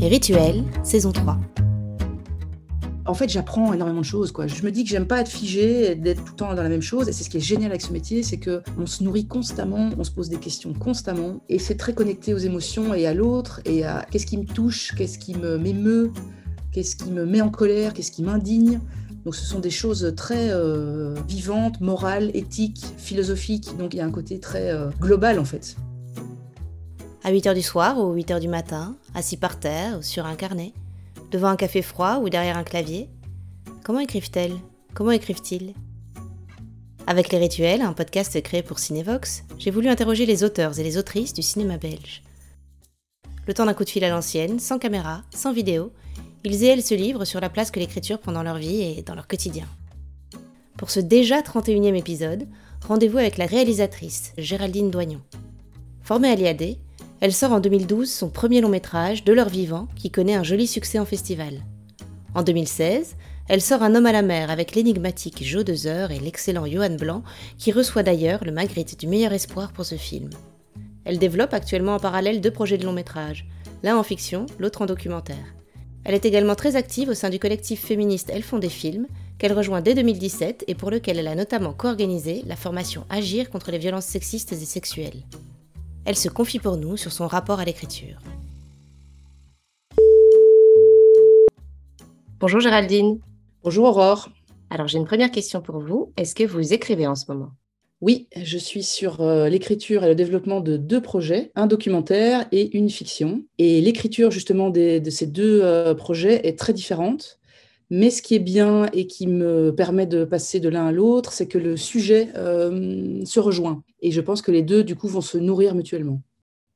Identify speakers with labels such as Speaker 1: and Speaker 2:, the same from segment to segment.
Speaker 1: Les rituels, saison 3.
Speaker 2: En fait, j'apprends énormément de choses. Quoi. Je me dis que j'aime pas être figé, d'être tout le temps dans la même chose. Et c'est ce qui est génial avec ce métier, c'est que on se nourrit constamment, on se pose des questions constamment, et c'est très connecté aux émotions et à l'autre, et à qu'est-ce qui me touche, qu'est-ce qui me m'émeut, qu'est-ce qui me met en colère, qu'est-ce qui m'indigne. Donc ce sont des choses très euh, vivantes, morales, éthiques, philosophiques. Donc il y a un côté très euh, global en fait.
Speaker 1: À 8h du soir ou 8h du matin, assis par terre ou sur un carnet, devant un café froid ou derrière un clavier, comment écrivent-elles? Comment écrivent-ils? Avec Les Rituels, un podcast créé pour Cinevox, j'ai voulu interroger les auteurs et les autrices du cinéma belge. Le temps d'un coup de fil à l'ancienne, sans caméra, sans vidéo, ils et elles se livrent sur la place que l'écriture prend dans leur vie et dans leur quotidien. Pour ce déjà 31e épisode, rendez-vous avec la réalisatrice Géraldine Doignon. Formée à l'IAD, elle sort en 2012 son premier long métrage, De leur vivant, qui connaît un joli succès en festival. En 2016, elle sort Un homme à la mer avec l'énigmatique Joe Dezer et l'excellent Johan Blanc, qui reçoit d'ailleurs le Magritte du meilleur espoir pour ce film. Elle développe actuellement en parallèle deux projets de long métrage, l'un en fiction, l'autre en documentaire. Elle est également très active au sein du collectif féministe Elles font des films, qu'elle rejoint dès 2017 et pour lequel elle a notamment co-organisé la formation Agir contre les violences sexistes et sexuelles. Elle se confie pour nous sur son rapport à l'écriture. Bonjour Géraldine.
Speaker 2: Bonjour Aurore.
Speaker 1: Alors j'ai une première question pour vous. Est-ce que vous écrivez en ce moment?
Speaker 2: Oui, je suis sur euh, l'écriture et le développement de deux projets, un documentaire et une fiction. Et l'écriture justement de ces deux euh, projets est très différente. Mais ce qui est bien et qui me permet de passer de l'un à l'autre, c'est que le sujet euh, se rejoint. Et je pense que les deux, du coup, vont se nourrir mutuellement.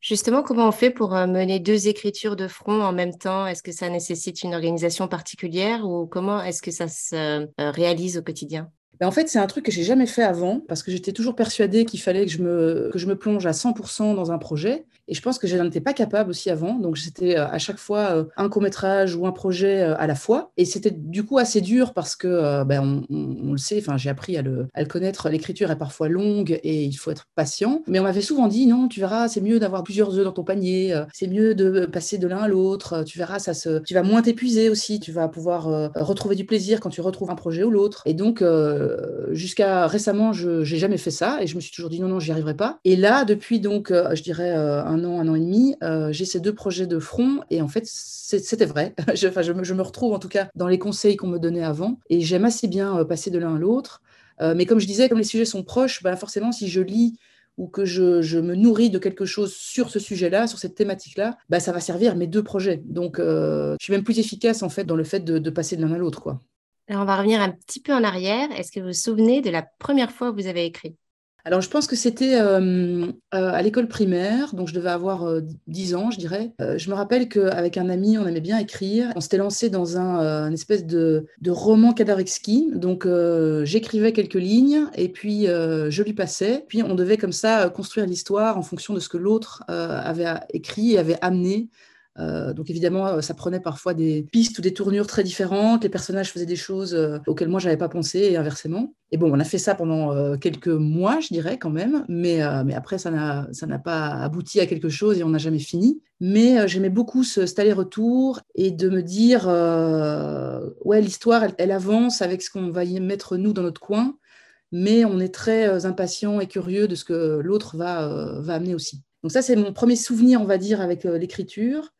Speaker 1: Justement, comment on fait pour mener deux écritures de front en même temps? Est-ce que ça nécessite une organisation particulière ou comment est-ce que ça se réalise au quotidien?
Speaker 2: Ben, en fait, c'est un truc que j'ai jamais fait avant parce que j'étais toujours persuadée qu'il fallait que je, me, que je me plonge à 100% dans un projet. Et je pense que je n'en étais pas capable aussi avant. Donc, c'était euh, à chaque fois euh, un court-métrage ou un projet euh, à la fois. Et c'était du coup assez dur parce que, ben, on, le sait, enfin, j'ai appris à le, connaître. L'écriture est parfois longue et il faut être patient. Mais on m'avait souvent dit, non, tu verras, c'est mieux d'avoir plusieurs œufs dans ton panier. C'est mieux de passer de l'un à l'autre. Tu verras, ça se, tu vas moins t'épuiser aussi. Tu vas pouvoir retrouver du plaisir quand tu retrouves un projet ou l'autre. Et donc, jusqu'à récemment, je n'ai jamais fait ça et je me suis toujours dit non, non, j'y arriverai pas. Et là, depuis donc, je dirais euh, un an, un an et demi, j'ai ces deux projets de front et en fait, c'était vrai. je, je, me, retrouve en tout cas dans les conseils qu'on me donnait avant et j'aime assez bien passer de l'un à l'autre. mais comme je disais, comme les sujets sont proches, bah forcément, si je lis ou que je, me nourris de quelque chose sur ce sujet-là, sur cette thématique-là, bah, ça va servir mes deux projets. Donc, je suis même plus efficace en fait dans le fait de, de passer de l'un à l'autre, quoi
Speaker 1: on va revenir un petit peu en arrière. Est-ce que vous vous souvenez de la première fois où vous avez écrit?
Speaker 2: Alors, je pense que c'était euh, euh, à l'école primaire, donc je devais avoir 10 euh, ans, je dirais. je me rappelle qu'avec un ami, on aimait bien écrire. On s'était lancé dans un espèce de, de roman Kadarewski. Donc, j'écrivais quelques lignes et puis je lui passais. Puis, on devait comme ça construire l'histoire en fonction de ce que l'autre avait écrit et avait amené euh, donc évidemment, euh, ça prenait parfois des pistes ou des tournures très différentes. Les personnages faisaient des choses euh, auxquelles moi j'avais pas pensé et inversement. Et bon, on a fait ça pendant quelques mois, je dirais quand même, mais, mais après ça n'a pas abouti à quelque chose et on n'a jamais fini. Mais j'aimais beaucoup ce, cet aller-retour et de me dire ouais l'histoire elle, elle, avance avec ce qu'on va y mettre nous dans notre coin, mais on est très impatient et curieux de ce que l'autre va va amener aussi. Donc ça, c'est mon premier souvenir, on va dire, avec l'écriture.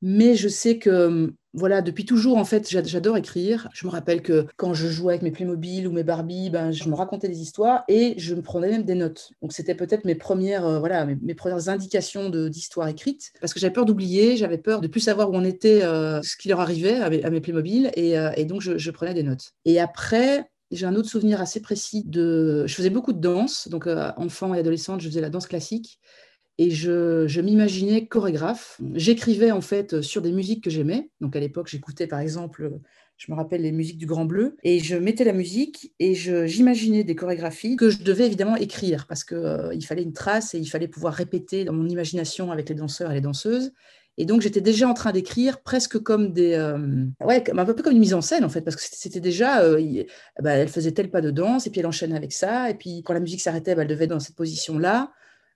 Speaker 2: Mais je sais que, voilà, depuis toujours, en fait, j'adore écrire. Je me rappelle que quand je jouais avec mes Playmobil ou mes Barbie, ben, je me racontais des histoires et je me prenais même des notes. Donc, c'était peut-être mes premières, euh, voilà, mes, premières indications d'histoire écrite parce que j'avais peur d'oublier, j'avais peur de plus savoir où on était, euh, ce qui leur arrivait à mes, Playmobil et, euh, et donc je, je, prenais des notes. Et après, j'ai un autre souvenir assez précis de. Je faisais beaucoup de danse, donc enfant et adolescente, je faisais la danse classique et je, m'imaginais chorégraphe. J'écrivais en fait sur des musiques que j'aimais. Donc à l'époque, j'écoutais par exemple, je me rappelle les musiques du Grand Bleu, et je mettais la musique et j'imaginais des chorégraphies que je devais évidemment écrire parce qu'il euh, fallait une trace et il fallait pouvoir répéter dans mon imagination avec les danseurs et les danseuses. Et donc, j'étais déjà en train d'écrire presque comme des. Euh, ouais, un peu comme une mise en scène, en fait, parce que c'était déjà. Euh, bah, elle faisait tel pas de danse, et puis elle enchaînait avec ça, et puis quand la musique s'arrêtait, bah, elle devait être dans cette position-là.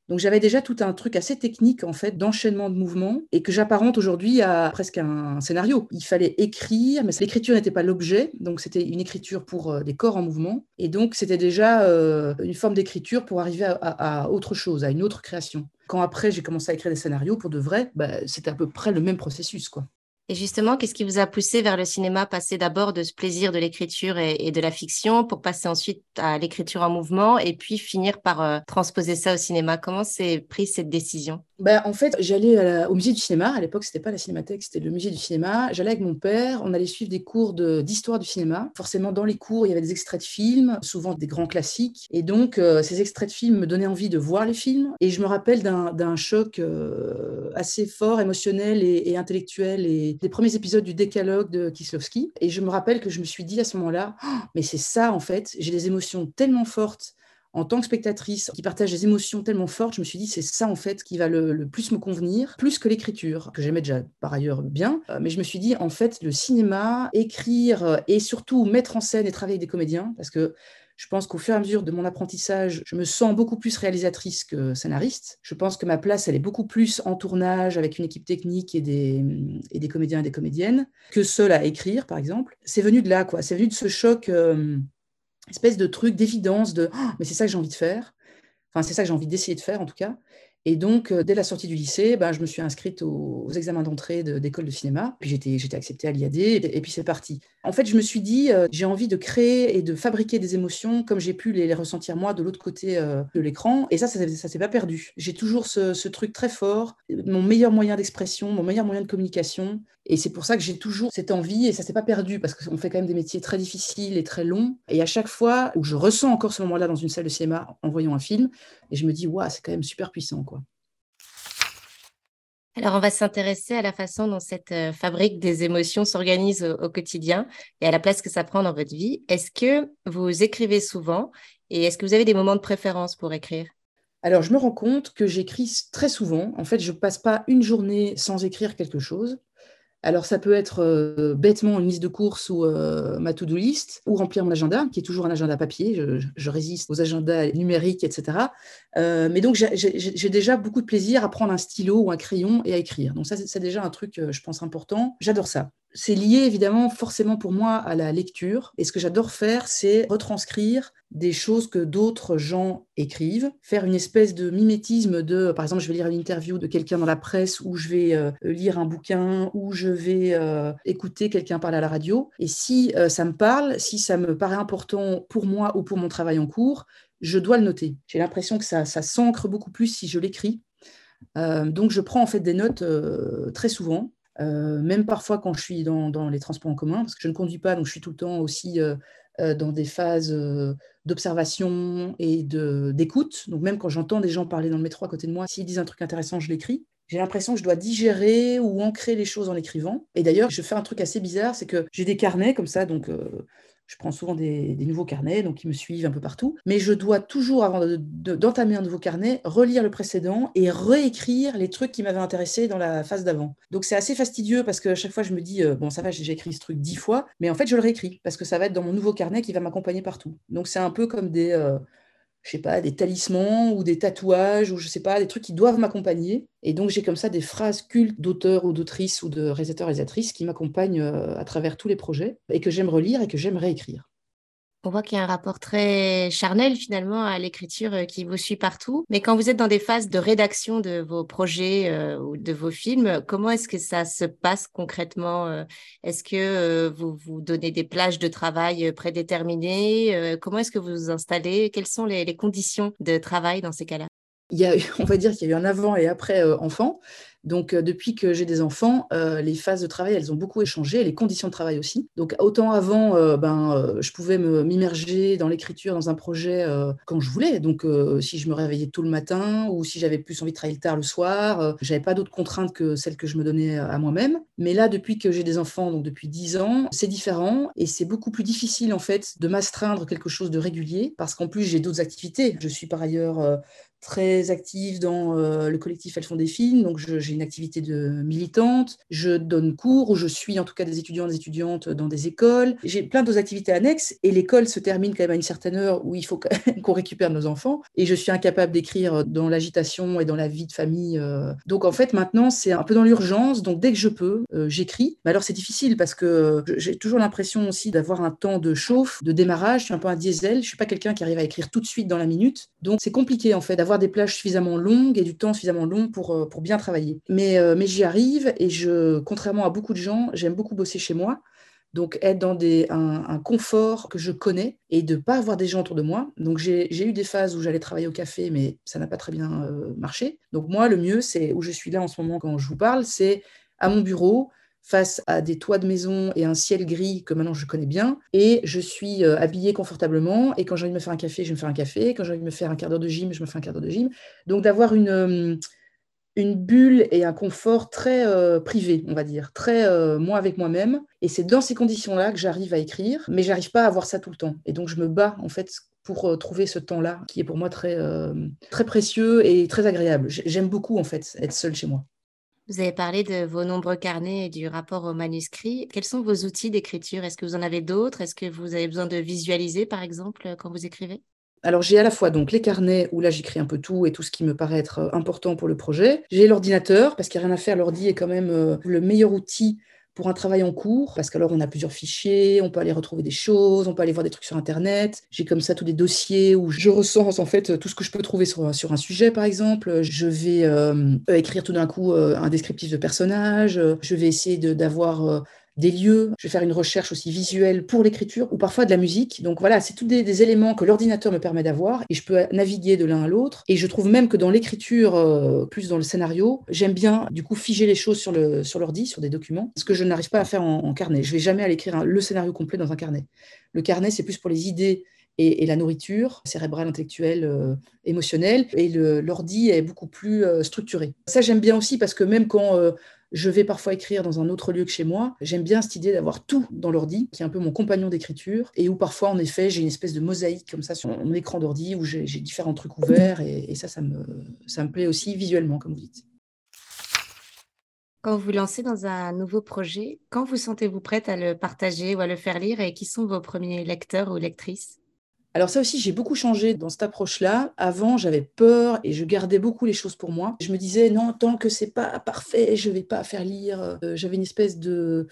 Speaker 2: Donc j'avais déjà tout un truc assez technique en fait d'enchaînement de mouvements et que j'apparente aujourd'hui à presque un scénario. Il fallait écrire, mais l'écriture n'était pas l'objet, donc c'était une écriture pour euh, des corps en mouvement et donc c'était déjà euh, une forme d'écriture pour arriver à, autre chose, à une autre création. Quand après j'ai commencé à écrire des scénarios pour de vrai, bah, c'était à peu près le même processus quoi.
Speaker 1: Et justement, qu'est-ce qui vous a poussé vers le cinéma, passer d'abord de ce plaisir de l'écriture et, de la fiction pour passer ensuite à l'écriture en mouvement et puis finir par euh, transposer ça au cinéma. Comment s'est prise cette décision?
Speaker 2: Ben, en fait, j'allais au musée du cinéma. À l'époque, c'était pas la cinémathèque, c'était le musée du cinéma. J'allais avec mon père. On allait suivre des cours d'histoire du cinéma. Forcément, dans les cours, il y avait des extraits de films, souvent des grands classiques. Et donc, euh, ces extraits de films me donnaient envie de voir les films. Et je me rappelle d'un choc euh, assez fort, émotionnel et, intellectuel, et des premiers épisodes du Décalogue de Kieslowski. Et je me rappelle que je me suis dit à ce moment-là, oh, mais c'est ça en fait. J'ai des émotions tellement fortes en tant que spectatrice qui partage des émotions tellement fortes, je me suis dit c'est ça en fait qui va le, plus me convenir, plus que l'écriture, que j'aimais déjà par ailleurs bien. Euh, mais je me suis dit en fait le cinéma, écrire euh, et surtout mettre en scène et travailler avec des comédiens, parce que je pense qu'au fur et à mesure de mon apprentissage, je me sens beaucoup plus réalisatrice que scénariste. Je pense que ma place, elle est beaucoup plus en tournage avec une équipe technique et des, et des comédiens et des comédiennes que seule à écrire, par exemple. C'est venu de là, quoi. C'est venu de ce choc. Euh, espèce de truc d'évidence de oh, mais c'est ça que j'ai envie de faire. Enfin, c'est ça que j'ai envie d'essayer de faire en tout cas. Et donc, euh, dès la sortie du lycée, ben, je me suis inscrite aux, examens d'entrée d'école de, cinéma. Puis j'étais, acceptée à l'IAD, et, puis c'est parti. En fait, je me suis dit, euh, j'ai envie de créer et de fabriquer des émotions comme j'ai pu les, ressentir moi de l'autre côté euh, de l'écran. Et ça, ça ne s'est pas perdu. J'ai toujours ce, truc très fort, mon meilleur moyen d'expression, mon meilleur moyen de communication. Et c'est pour ça que j'ai toujours cette envie, et ça ne s'est pas perdu, parce qu'on fait quand même des métiers très difficiles et très longs. Et à chaque fois où je ressens encore ce moment-là dans une salle de cinéma en voyant un film, et je me dis, waouh, c'est quand même super puissant. quoi.
Speaker 1: Alors, on va s'intéresser à la façon dont cette euh, fabrique des émotions s'organise au, quotidien et à la place que ça prend dans votre vie. Est-ce que vous écrivez souvent et est-ce que vous avez des moments de préférence pour écrire?
Speaker 2: Alors, je me rends compte que j'écris très souvent. En fait, je ne passe pas une journée sans écrire quelque chose. Alors, ça peut être euh, bêtement une liste de courses ou euh, ma to-do list, ou remplir mon agenda, qui est toujours un agenda papier. Je, résiste aux agendas numériques, etc. Euh, mais donc, j'ai déjà beaucoup de plaisir à prendre un stylo ou un crayon et à écrire. Donc, ça, c'est déjà un truc, je pense, important. J'adore ça c'est lié évidemment forcément pour moi à la lecture. Et ce que j'adore faire, c'est retranscrire des choses que d'autres gens écrivent, faire une espèce de mimétisme de, par exemple, je vais lire une interview de quelqu'un dans la presse, ou je vais euh, lire un bouquin, ou je vais euh, écouter quelqu'un parler à la radio. Et si euh, ça me parle, si ça me paraît important pour moi ou pour mon travail en cours, je dois le noter. J'ai l'impression que ça, ça s'ancre beaucoup plus si je l'écris. donc je prends en fait des notes très souvent euh, même parfois quand je suis dans, les transports en commun, parce que je ne conduis pas, donc je suis tout le temps aussi euh, euh, dans des phases d'observation et d'écoute. Donc même quand j'entends des gens parler dans le métro à côté de moi, s'ils disent un truc intéressant, je l'écris. J'ai l'impression que je dois digérer ou ancrer les choses en écrivant. Et d'ailleurs, je fais un truc assez bizarre, c'est que j'ai des carnets comme ça, donc je prends souvent des, nouveaux carnets, donc ils me suivent un peu partout. Mais je dois toujours, avant d'entamer un nouveau carnet, relire le précédent et réécrire les trucs qui m'avaient intéressé dans la phase d'avant. Donc c'est assez fastidieux parce que chaque fois je me dis, euh, bon ça va, j'ai écrit ce truc dix fois, mais en fait je le réécris parce que ça va être dans mon nouveau carnet qui va m'accompagner partout. Donc c'est un peu comme des... Euh, je sais pas, des talismans ou des tatouages ou je sais pas, des trucs qui doivent m'accompagner. Et donc j'ai comme ça des phrases cultes d'auteurs ou d'autrices ou de réalisateurs réalisatrices qui m'accompagnent euh, à travers tous les projets et que j'aime relire et que j'aime réécrire.
Speaker 1: On voit qu'il y a un rapport très charnel finalement à l'écriture euh, qui vous suit partout. Mais quand vous êtes dans des phases de rédaction de vos projets euh, ou de vos films, comment est-ce que ça se passe concrètement euh? Est-ce que vous vous donnez des plages de travail prédéterminées Comment est-ce que vous vous installez? Quelles sont les, les conditions de travail dans ces cas-là?
Speaker 2: Il y a, on va dire qu'il y a eu un avant et après enfant. Donc, euh, depuis que j'ai des enfants, euh, les phases de travail, elles ont beaucoup échangé, les conditions de travail aussi. Donc, autant avant, euh, ben, je pouvais m'immerger dans l'écriture, dans un projet quand je voulais. Donc, si je me réveillais tôt le matin ou si j'avais plus envie de travailler tard le soir, j'avais pas d'autres contraintes que celles que je me donnais à moi-même. Mais là, depuis que j'ai des enfants, donc depuis 10 ans, c'est différent et c'est beaucoup plus difficile en fait de m'astreindre quelque chose de régulier parce qu'en plus, j'ai d'autres activités. Je suis par ailleurs très active dans euh, le collectif Elles font des films, donc j'ai une activité de militante, je donne cours ou je suis en tout cas des étudiants et des étudiantes dans des écoles. J'ai plein d'autres activités annexes et l'école se termine quand même à une certaine heure où il faut qu'on récupère nos enfants et je suis incapable d'écrire dans l'agitation et dans la vie de famille. Euh. Donc en fait maintenant c'est un peu dans l'urgence, donc dès que je peux, euh, j'écris. Mais alors c'est difficile parce que j'ai toujours l'impression aussi d'avoir un temps de chauffe, de démarrage, je suis un peu un diesel, je suis pas quelqu'un qui arrive à écrire tout de suite dans la minute. Donc c'est compliqué en fait d'avoir des plages suffisamment longues et du temps suffisamment long pour, euh, pour bien travailler. Mais, euh, mais j'y arrive et je, contrairement à beaucoup de gens, j'aime beaucoup bosser chez moi. Donc être dans des, un, confort que je connais et de pas avoir des gens autour de moi. Donc j'ai eu des phases où j'allais travailler au café, mais ça n'a pas très bien euh, marché. Donc moi, le mieux, c'est où je suis là en ce moment quand je vous parle, c'est à mon bureau, face à des toits de maison et un ciel gris que maintenant je connais bien. Et je suis euh, habillée confortablement. Et quand j'ai envie de me faire un café, je me faire un café. Quand j'ai envie de me faire un quart d'heure de gym, je me fais un quart d'heure de gym. Donc d'avoir une, euh, une bulle et un confort très euh, privé, on va dire, très moi avec moi-même. Et c'est dans ces conditions-là que j'arrive à écrire, mais j'arrive pas à avoir ça tout le temps. Et donc je me bats en fait pour trouver ce temps-là qui est pour moi très, très précieux et très agréable. J'aime beaucoup en fait être seule chez moi.
Speaker 1: Vous avez parlé de vos nombreux carnets et du rapport au manuscrit. Quels sont vos outils d'écriture? Est-ce que vous en avez d'autres? Est-ce que vous avez besoin de visualiser, par exemple, quand vous écrivez?
Speaker 2: Alors j'ai à la fois donc les carnets où là j'écris un peu tout et tout ce qui me paraît être important pour le projet. J'ai l'ordinateur parce qu'il n'y a rien à faire. L'ordi est quand même euh, le meilleur outil pour un travail en cours, parce qu'alors on a plusieurs fichiers, on peut aller retrouver des choses, on peut aller voir des trucs sur Internet. J'ai comme ça tous des dossiers où je recense en fait tout ce que je peux trouver sur, sur un sujet, par exemple. Je vais euh, écrire tout d'un coup euh, un descriptif de personnage. Je vais essayer d'avoir euh, des lieux, je vais faire une recherche aussi visuelle pour l'écriture ou parfois de la musique. Donc voilà, c'est tous des, éléments que l'ordinateur me permet d'avoir et je peux naviguer de l'un à l'autre. Et je trouve même que dans l'écriture, euh, plus dans le scénario, j'aime bien du coup figer les choses sur le sur l'ordi, sur des documents, ce que je n'arrive pas à faire en, carnet. Je vais jamais aller écrire le scénario complet dans un carnet. Le carnet, c'est plus pour les idées et, la nourriture cérébrale, intellectuelle, euh, émotionnelle. Et l'ordi est beaucoup plus euh, structuré. Ça, j'aime bien aussi parce que même quand je vais parfois écrire dans un autre lieu que chez moi. J'aime bien cette idée d'avoir tout dans l'ordi, qui est un peu mon compagnon d'écriture, et où parfois, en effet, j'ai une espèce de mosaïque comme ça sur mon écran d'ordi, où j'ai différents trucs ouverts, et, ça, ça me, ça me plaît aussi visuellement, comme vous dites.
Speaker 1: Quand vous vous lancez dans un nouveau projet, quand vous sentez-vous prête à le partager ou à le faire lire, et qui sont vos premiers lecteurs ou lectrices?
Speaker 2: Alors ça aussi, j'ai beaucoup changé dans cette approche-là. Avant, j'avais peur et je gardais beaucoup les choses pour moi. Je me disais, non, tant que c'est pas parfait, je vais pas faire lire. Euh, j'avais une espèce de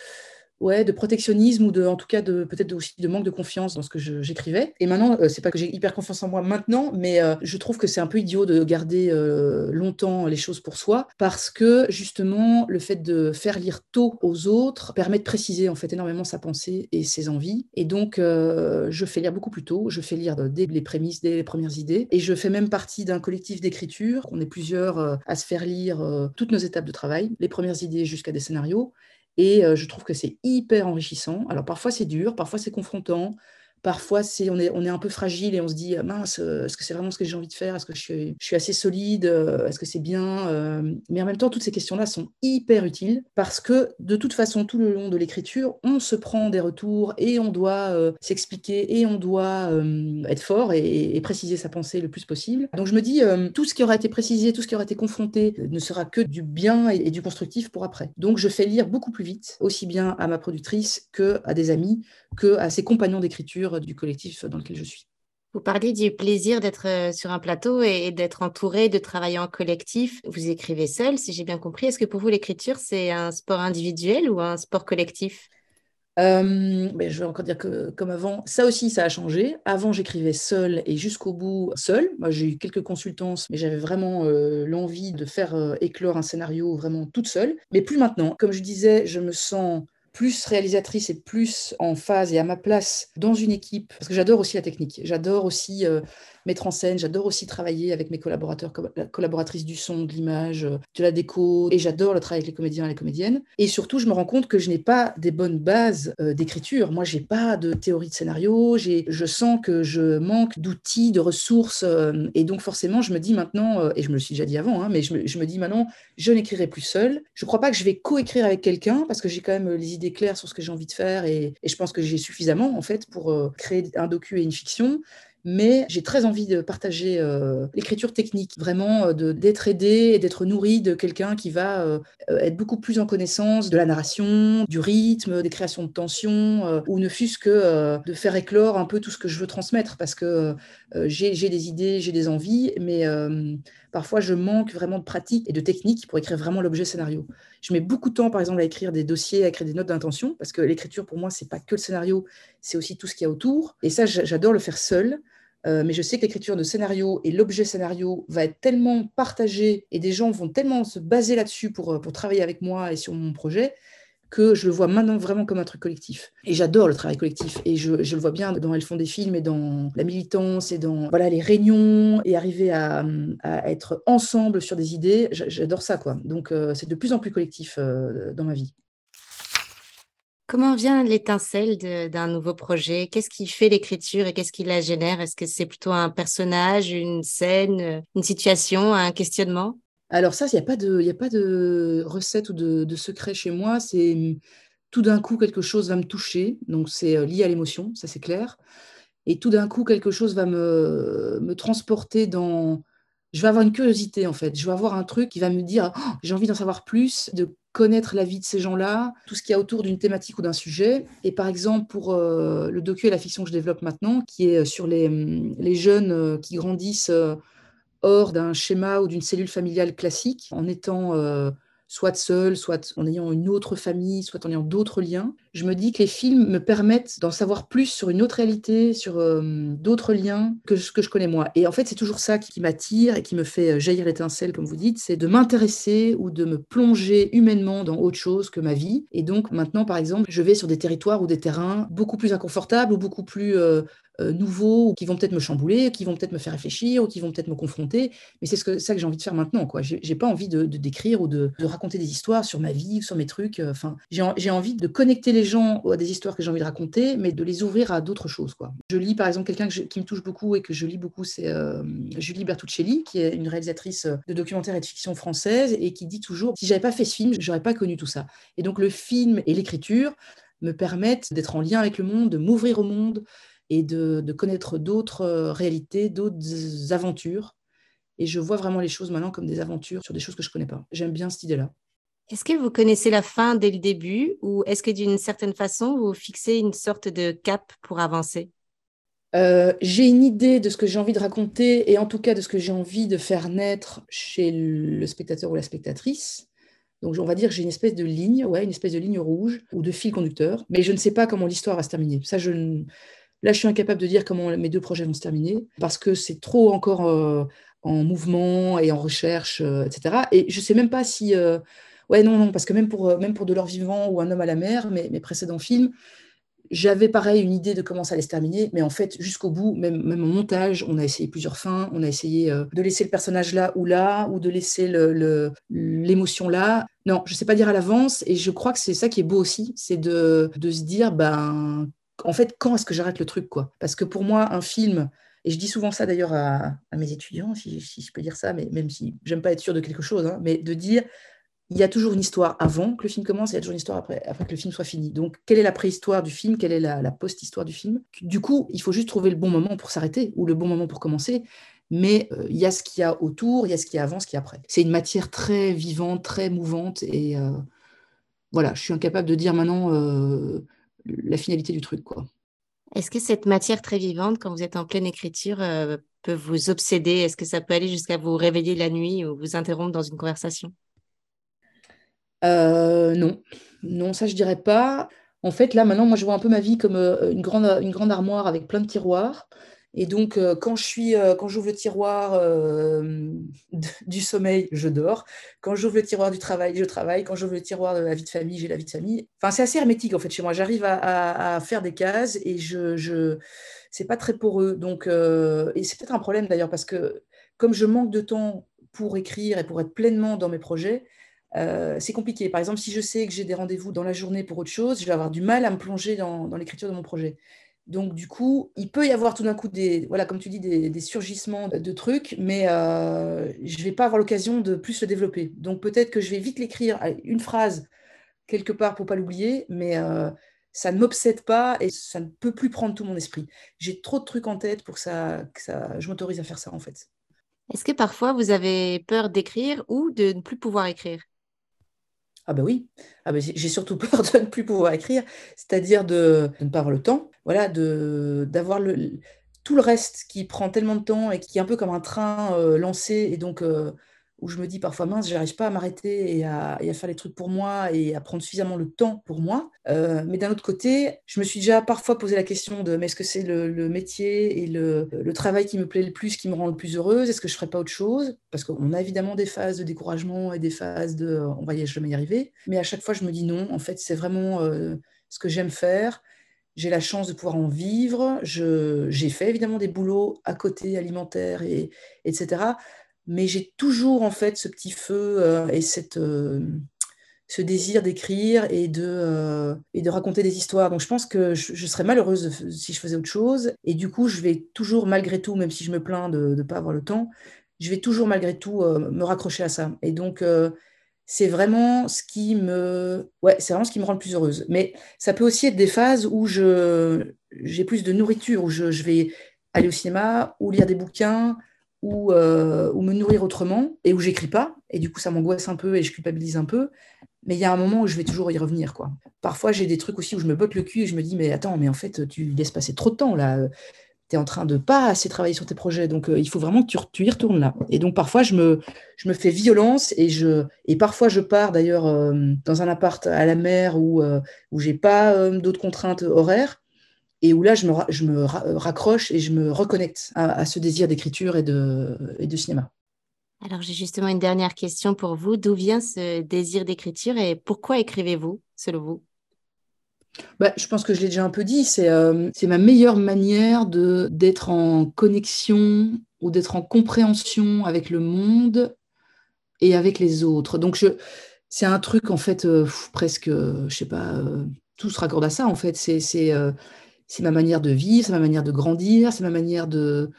Speaker 2: ouais, de protectionnisme ou de, en tout cas, de peut-être aussi de manque de confiance dans ce que j'écrivais. Et maintenant, euh, c'est pas que j'ai hyper confiance en moi maintenant, mais euh, je trouve que c'est un peu idiot de garder euh, longtemps les choses pour soi parce que justement, le fait de faire lire tôt aux autres permet de préciser en fait énormément sa pensée et ses envies. Et donc, je fais lire beaucoup plus tôt. Je fais lire dès les prémices, dès les premières idées. Et je fais même partie d'un collectif d'écriture. On est plusieurs à se faire lire toutes nos étapes de travail, les premières idées jusqu'à des scénarios. Et je trouve que c'est hyper enrichissant. Alors parfois c'est dur, parfois c'est confrontant, Parfois, on, est, un peu fragile et on se dit mince, euh, est-ce que c'est vraiment ce que j'ai envie de faire? Est-ce que je suis, je suis, assez solide? Euh, Est-ce que c'est bien? Euh? Mais en même temps, toutes ces questions-là sont hyper utiles parce que de toute façon, tout le long de l'écriture, on se prend des retours et on doit s'expliquer et on doit être fort et, préciser sa pensée le plus possible. Donc je me dis, tout ce qui aura été précisé, tout ce qui aura été confronté ne sera que du bien et, et du constructif pour après. Donc je fais lire beaucoup plus vite, aussi bien à ma productrice que à des amis, que à ses compagnons d'écriture du collectif dans lequel je suis.
Speaker 1: Vous parlez du plaisir d'être euh, sur un plateau et d'être entouré, de travailler en collectif. Vous écrivez seul, si j'ai bien compris. Est-ce que pour vous, l'écriture, c'est un sport individuel ou un sport collectif?
Speaker 2: Euh, mais je vais encore dire que comme avant, ça aussi, ça a changé. Avant, j'écrivais seul et jusqu'au bout seul. Moi, j'ai eu quelques consultances, mais j'avais vraiment euh, l'envie de faire éclore un scénario vraiment toute seule. Mais plus maintenant. Comme je disais, je me sens plus réalisatrice et plus en phase et à ma place dans une équipe, parce que j'adore aussi la technique, j'adore aussi euh, mettre en scène. J'adore aussi travailler avec mes collaborateurs, collaboratrices du son, de l'image, euh, de la déco. Et j'adore le travail avec les comédiens et les comédiennes. Et surtout, je me rends compte que je n'ai pas des bonnes bases euh, d'écriture. Moi, j'ai pas de théorie de scénario. Je sens que je manque d'outils, de ressources. Euh, et donc, forcément, je me dis maintenant, et je me le suis déjà dit avant, hein, mais je me, dis maintenant, je n'écrirai plus seul. Je ne crois pas que je vais coécrire avec quelqu'un parce que j'ai quand même les idées claires sur ce que j'ai envie de faire et, et je pense que j'ai suffisamment, en fait, pour créer un docu et une fiction mais j'ai très envie de partager euh, l'écriture technique, vraiment euh, d'être aidé et d'être nourri de quelqu'un qui va euh, être beaucoup plus en connaissance de la narration, du rythme, des créations de tension, ou ne fût-ce que de faire éclore un peu tout ce que je veux transmettre, parce que j'ai des idées, j'ai des envies, mais parfois je manque vraiment de pratique et de technique pour écrire vraiment l'objet scénario. Je mets beaucoup de temps, par exemple, à écrire des dossiers, à écrire des notes d'intention, parce que l'écriture, pour moi, c'est pas que le scénario, c'est aussi tout ce qu'il y a autour. Et ça, j'adore le faire seul. Euh, mais je sais que l'écriture de scénario et l'objet scénario va être tellement partagé et des gens vont tellement se baser là-dessus pour, euh, pour travailler avec moi et sur mon projet que je le vois maintenant vraiment comme un truc collectif. Et j'adore le travail collectif. Et je, je, le vois bien dans Elles font des films et dans la militance et dans voilà, les réunions et arriver à, à être ensemble sur des idées. J'adore ça. quoi. Donc euh, c'est de plus en plus collectif dans ma vie.
Speaker 1: Comment vient l'étincelle d'un nouveau projet? Qu'est-ce qui fait l'écriture et qu'est-ce qui la génère? Est-ce que c'est plutôt un personnage, une scène, une situation, un questionnement?
Speaker 2: Alors ça, il n'y a, pas de, a pas de recette ou de, secret chez moi. C'est tout d'un coup, quelque chose va me toucher. Donc c'est euh, lié à l'émotion, ça c'est clair. Et tout d'un coup, quelque chose va me, me transporter dans, je vais avoir une curiosité en fait. Je vais avoir un truc qui va me dire oh, j'ai envie d'en savoir plus, de connaître la vie de ces gens-là, tout ce qu'il y a autour d'une thématique ou d'un sujet. Et par exemple, pour euh, le docu et la fiction que je développe maintenant, qui est sur les, hum, jeunes euh, qui grandissent euh, hors d'un schéma ou d'une cellule familiale classique, en étant soit seul, soit en ayant une autre famille, soit en ayant d'autres liens. Je me dis que les films me permettent d'en savoir plus sur une autre réalité, sur euh, d'autres liens que ce que je connais moi. Et en fait, c'est toujours ça qui, m'attire et qui me fait euh, jaillir l'étincelle, comme vous dites, c'est de m'intéresser ou de me plonger humainement dans autre chose que ma vie. Et donc maintenant, par exemple, je vais sur des territoires ou des terrains beaucoup plus inconfortables ou beaucoup plus euh, nouveaux, ou qui vont peut-être me chambouler, qui vont peut-être me faire réfléchir, ou qui vont peut-être me confronter. Mais c'est ce que, ça que j'ai envie de faire maintenant. quoi. J'ai pas envie de, décrire ou de, raconter des histoires sur ma vie, sur mes trucs. Enfin, j'ai envie de connecter les gens à des histoires que j'ai envie de raconter, mais de les ouvrir à d'autres choses. quoi. Je lis par exemple quelqu'un qui me touche beaucoup et que je lis beaucoup, c'est euh, Julie Bertuccelli, qui est une réalisatrice de documentaires et de fiction française et qui dit toujours si j'avais pas fait ce film, j'aurais pas connu tout ça. Et donc le film et l'écriture me permettent d'être en lien avec le monde, de m'ouvrir au monde, et de, connaître d'autres euh, réalités, d'autres aventures. Et je vois vraiment les choses maintenant comme des aventures sur des choses que je connais pas. J'aime bien cette idée-là.
Speaker 1: Est-ce que vous connaissez la fin dès le début ou est-ce que d'une certaine façon, vous fixez une sorte de cap pour avancer?
Speaker 2: Euh, j'ai une idée de ce que j'ai envie de raconter et en tout cas de ce que j'ai envie de faire naître chez le spectateur ou la spectatrice. Donc on va dire j'ai une espèce de ligne, ouais, une espèce de ligne rouge ou de fil conducteur, mais je ne sais pas comment l'histoire va se terminer. Ça, Là, je suis incapable de dire comment mes deux projets vont se terminer parce que c'est trop encore euh, en mouvement et en recherche, euh, etc. Et je ne sais même pas si. Euh, ouais, non, non, parce que même pour, même pour De l'or vivant ou Un homme à la mer, mes, précédents films, j'avais pareil une idée de comment ça allait se terminer, mais en fait, jusqu'au bout, même, même en montage, on a essayé plusieurs fins. On a essayé de laisser le personnage là ou là, ou de laisser l'émotion là. Non, je ne sais pas dire à l'avance, et je crois que c'est ça qui est beau aussi, c'est de, de se dire, ben, en fait, quand est-ce que j'arrête le truc quoi? Parce que pour moi, un film, et je dis souvent ça d'ailleurs à, mes étudiants, si, je peux dire ça, mais même si j'aime pas être sûr de quelque chose, hein, mais de dire il y a toujours une histoire avant que le film commence, et il y a toujours une histoire après, que le film soit fini. Donc, quelle est la préhistoire du film? Quelle est la, post-histoire du film? Du coup, il faut juste trouver le bon moment pour s'arrêter ou le bon moment pour commencer. Mais euh, il y a ce qu'il y a autour, il y a ce qui est avant, ce qui est après. C'est une matière très vivante, très mouvante, et euh, voilà, je suis incapable de dire maintenant. Euh, la finalité du truc.
Speaker 1: Est-ce que cette matière très vivante, quand vous êtes en pleine écriture, peut vous obséder? Est-ce que ça peut aller jusqu'à vous réveiller la nuit ou vous interrompre dans une conversation?
Speaker 2: Euh, Non, non, ça je dirais pas. En fait, là maintenant, moi je vois un peu ma vie comme euh, une grande, une grande armoire avec plein de tiroirs. Et donc, euh, quand je suis, quand j'ouvre le tiroir du sommeil, je dors. Quand j'ouvre le tiroir du travail, je travaille. Quand j'ouvre le tiroir de la vie de famille, j'ai la vie de famille. Enfin, c'est assez hermétique en fait chez moi. J'arrive à, faire des cases et je, je c'est pas très poreux. Donc, et c'est peut-être un problème d'ailleurs parce que comme je manque de temps pour écrire et pour être pleinement dans mes projets, c'est compliqué. Par exemple, si je sais que j'ai des rendez-vous dans la journée pour autre chose, je vais avoir du mal à me plonger dans l'écriture de mon projet. Donc, du coup, il peut y avoir tout d'un coup des, voilà, comme tu dis, des, surgissements de, trucs, mais euh, je ne vais pas avoir l'occasion de plus le développer. Donc, peut-être que je vais vite l'écrire, une phrase quelque part pour pas l'oublier, mais euh, ça ne m'obsède pas et ça ne peut plus prendre tout mon esprit. J'ai trop de trucs en tête pour que ça, que ça je m'autorise à faire ça en fait.
Speaker 1: Est-ce que parfois vous avez peur d'écrire ou de ne plus pouvoir écrire?
Speaker 2: Ah ben oui, ah ben j'ai surtout peur de ne plus pouvoir écrire, c'est-à-dire de, ne pas avoir le temps, voilà, d'avoir tout le reste qui prend tellement de temps et qui est un peu comme un train euh, lancé et donc euh, où je me dis parfois, mince, j'arrive pas à m'arrêter et à, faire les trucs pour moi et à prendre suffisamment le temps pour moi. Euh, mais d'un autre côté, je me suis déjà parfois posé la question de, mais est-ce que c'est le, métier et le, travail qui me plaît le plus, qui me rend le plus heureuse? Est-ce que je ferais pas autre chose? Parce qu'on a évidemment des phases de découragement et des phases de, on va y jamais y arriver. Mais à chaque fois, je me dis non, en fait, c'est vraiment euh, ce que j'aime faire. J'ai la chance de pouvoir en vivre. J'ai fait évidemment des boulots à côté alimentaires et etc mais j'ai toujours en fait ce petit feu euh, et cette, euh, ce désir d'écrire et, de euh, et de raconter des histoires. Donc je pense que je, serais malheureuse si je faisais autre chose. Et du coup, je vais toujours, malgré tout, même si je me plains de ne pas avoir le temps, je vais toujours, malgré tout, me raccrocher à ça. Et donc, c'est vraiment ce qui me ouais c'est vraiment ce qui me rend le plus heureuse mais ça peut aussi être des phases où j'ai plus de nourriture où je, je, vais aller au cinéma ou lire des bouquins euh, ou, me nourrir autrement et où j'écris pas. Et du coup, ça m'angoisse un peu et je culpabilise un peu. Mais il y a un moment où je vais toujours y revenir. quoi. Parfois, j'ai des trucs aussi où je me botte le cul et je me dis, mais attends, mais en fait, tu laisses passer trop de temps là. Tu es en train de pas assez travailler sur tes projets. Donc, euh, il faut vraiment que tu, y retournes là. Et donc, parfois, je me, je me fais violence et, je, et parfois, je pars d'ailleurs euh, dans un appart à la mer où, où j'ai pas d'autres contraintes horaires et où là, je me, je me raccroche et je me reconnecte à, ce désir d'écriture et de, et de cinéma.
Speaker 1: Alors, j'ai justement une dernière question pour vous. D'où vient ce désir d'écriture et pourquoi écrivez-vous, selon vous?
Speaker 2: Bah, je pense que je l'ai déjà un peu dit, c'est euh, ma meilleure manière d'être en connexion ou d'être en compréhension avec le monde et avec les autres. Donc, c'est un truc, en fait, euh, presque, je sais pas, euh, tout se raccorde à ça, en fait. C'est c'est ma manière de vivre, c'est ma manière de grandir, c'est ma manière de.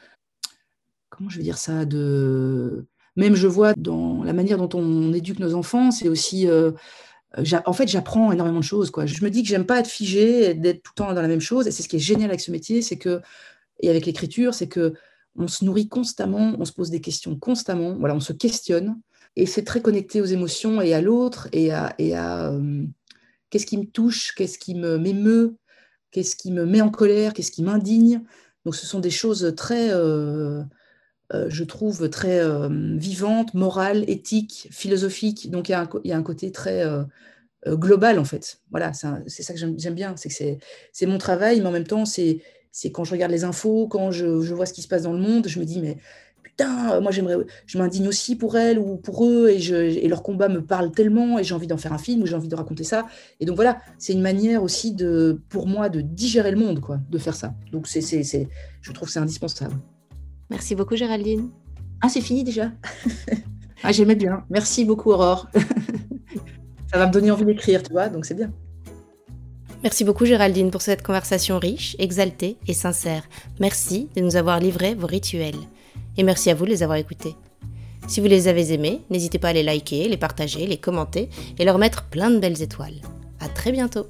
Speaker 2: Comment je vais dire ça de... Même je vois dans la manière dont on éduque nos enfants, c'est aussi. Euh, en fait, j'apprends énormément de choses. Quoi. Je me dis que j'aime pas être figé, d'être tout le temps dans la même chose. Et c'est ce qui est génial avec ce métier, c'est que, et avec l'écriture, c'est que on se nourrit constamment, on se pose des questions constamment. Voilà, on se questionne. Et c'est très connecté aux émotions et à l'autre et à, euh, qu'est-ce qui me touche, qu'est-ce qui me m'émeut, qu'est-ce qui me met en colère, qu'est-ce qui m'indigne. Donc ce sont des choses très, euh, euh, je trouve, très euh, vivantes, morales, éthiques, philosophiques. Donc il y, a un côté très global en fait. Voilà, c'est ça que j'aime bien, c'est que c'est mon travail, mais en même temps, c'est quand je regarde les infos, quand je, je, vois ce qui se passe dans le monde, je me dis, mais putain, moi j'aimerais, je m'indigne aussi pour elles ou pour eux et, je, et leur combat me parle tellement et j'ai envie d'en faire un film ou j'ai envie de raconter ça. Et donc voilà, c'est une manière aussi de, pour moi, de digérer le monde, quoi, de faire ça. Donc c'est, c'est, c'est je trouve que c'est indispensable.
Speaker 1: Merci beaucoup Géraldine.
Speaker 2: Ah c'est fini déjà. ah j'aimais bien. Merci beaucoup Aurore. ça va me donner envie d'écrire, tu vois, donc c'est bien.
Speaker 1: Merci beaucoup Géraldine pour cette conversation riche, exaltée et sincère. Merci de nous avoir livré vos rituels et merci à vous de les avoir écoutés. Si vous les avez aimés, n'hésitez pas à les liker, les partager, les commenter et leur mettre plein de belles étoiles. À très bientôt